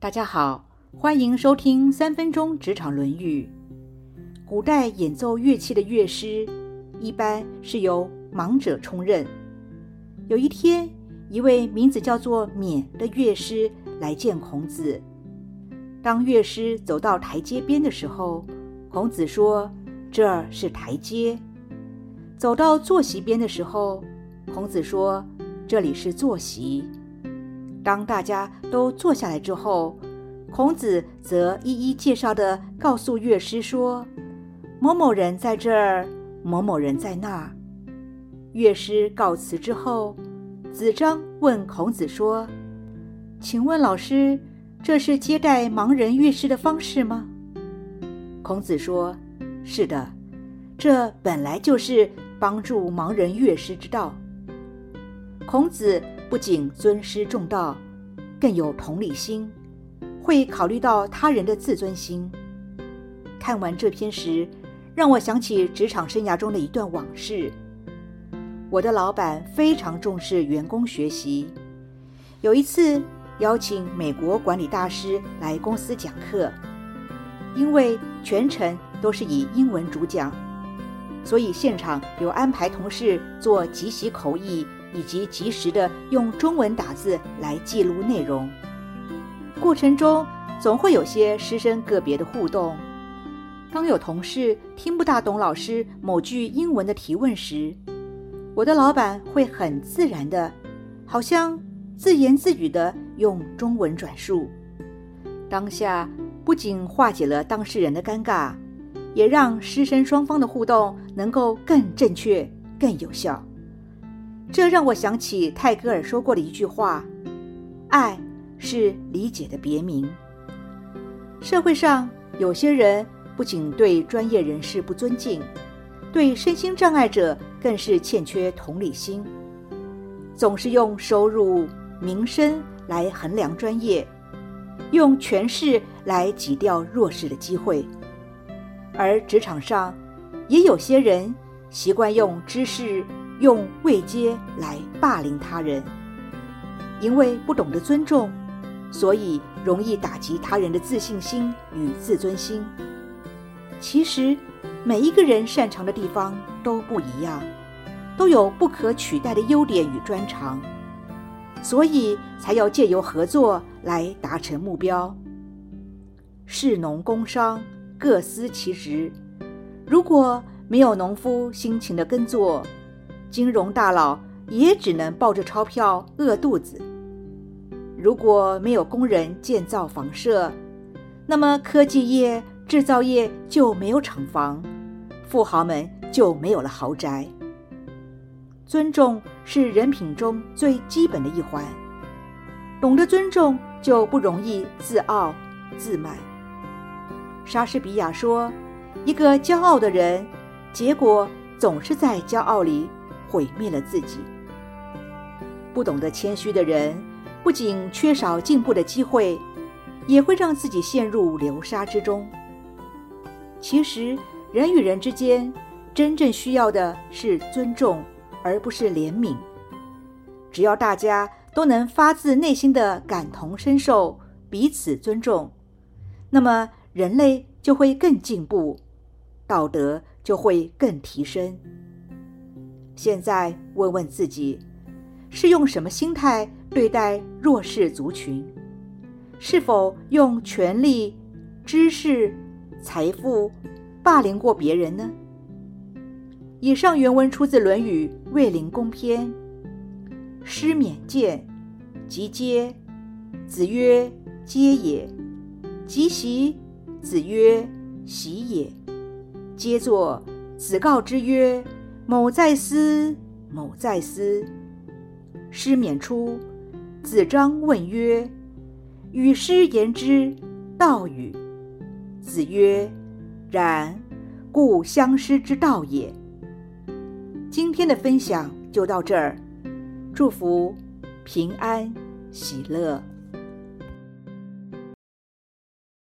大家好，欢迎收听三分钟职场论语。古代演奏乐器的乐师，一般是由盲者充任。有一天，一位名字叫做勉的乐师来见孔子。当乐师走到台阶边的时候，孔子说：“这儿是台阶。”走到坐席边的时候，孔子说：“这里是坐席。”当大家都坐下来之后，孔子则一一介绍的告诉乐师说：“某某人在这儿，某某人在那儿。”乐师告辞之后，子张问孔子说：“请问老师，这是接待盲人乐师的方式吗？”孔子说：“是的，这本来就是帮助盲人乐师之道。”孔子。不仅尊师重道，更有同理心，会考虑到他人的自尊心。看完这篇时，让我想起职场生涯中的一段往事。我的老板非常重视员工学习，有一次邀请美国管理大师来公司讲课，因为全程都是以英文主讲，所以现场有安排同事做即席口译。以及及时的用中文打字来记录内容，过程中总会有些师生个别的互动。当有同事听不大懂老师某句英文的提问时，我的老板会很自然的，好像自言自语的用中文转述。当下不仅化解了当事人的尴尬，也让师生双方的互动能够更正确、更有效。这让我想起泰戈尔说过的一句话：“爱是理解的别名。”社会上有些人不仅对专业人士不尊敬，对身心障碍者更是欠缺同理心，总是用收入、名声来衡量专业，用权势来挤掉弱势的机会。而职场上也有些人习惯用知识。用位阶来霸凌他人，因为不懂得尊重，所以容易打击他人的自信心与自尊心。其实，每一个人擅长的地方都不一样，都有不可取代的优点与专长，所以才要借由合作来达成目标。士农工商各司其职，如果没有农夫辛勤的耕作，金融大佬也只能抱着钞票饿肚子。如果没有工人建造房舍，那么科技业、制造业就没有厂房，富豪们就没有了豪宅。尊重是人品中最基本的一环，懂得尊重就不容易自傲自满。莎士比亚说：“一个骄傲的人，结果总是在骄傲里。”毁灭了自己。不懂得谦虚的人，不仅缺少进步的机会，也会让自己陷入流沙之中。其实，人与人之间真正需要的是尊重，而不是怜悯。只要大家都能发自内心的感同身受，彼此尊重，那么人类就会更进步，道德就会更提升。现在问问自己，是用什么心态对待弱势族群？是否用权力、知识、财富霸凌过别人呢？以上原文出自《论语·卫灵公篇》。师免见，即嗟。子曰：“嗟也。”即席。子曰：“席也。”皆作。子告之曰。某在思，某在思。师免出，子张问曰：“与师言之，道与？”子曰：“然，故相师之道也。”今天的分享就到这儿，祝福平安喜乐。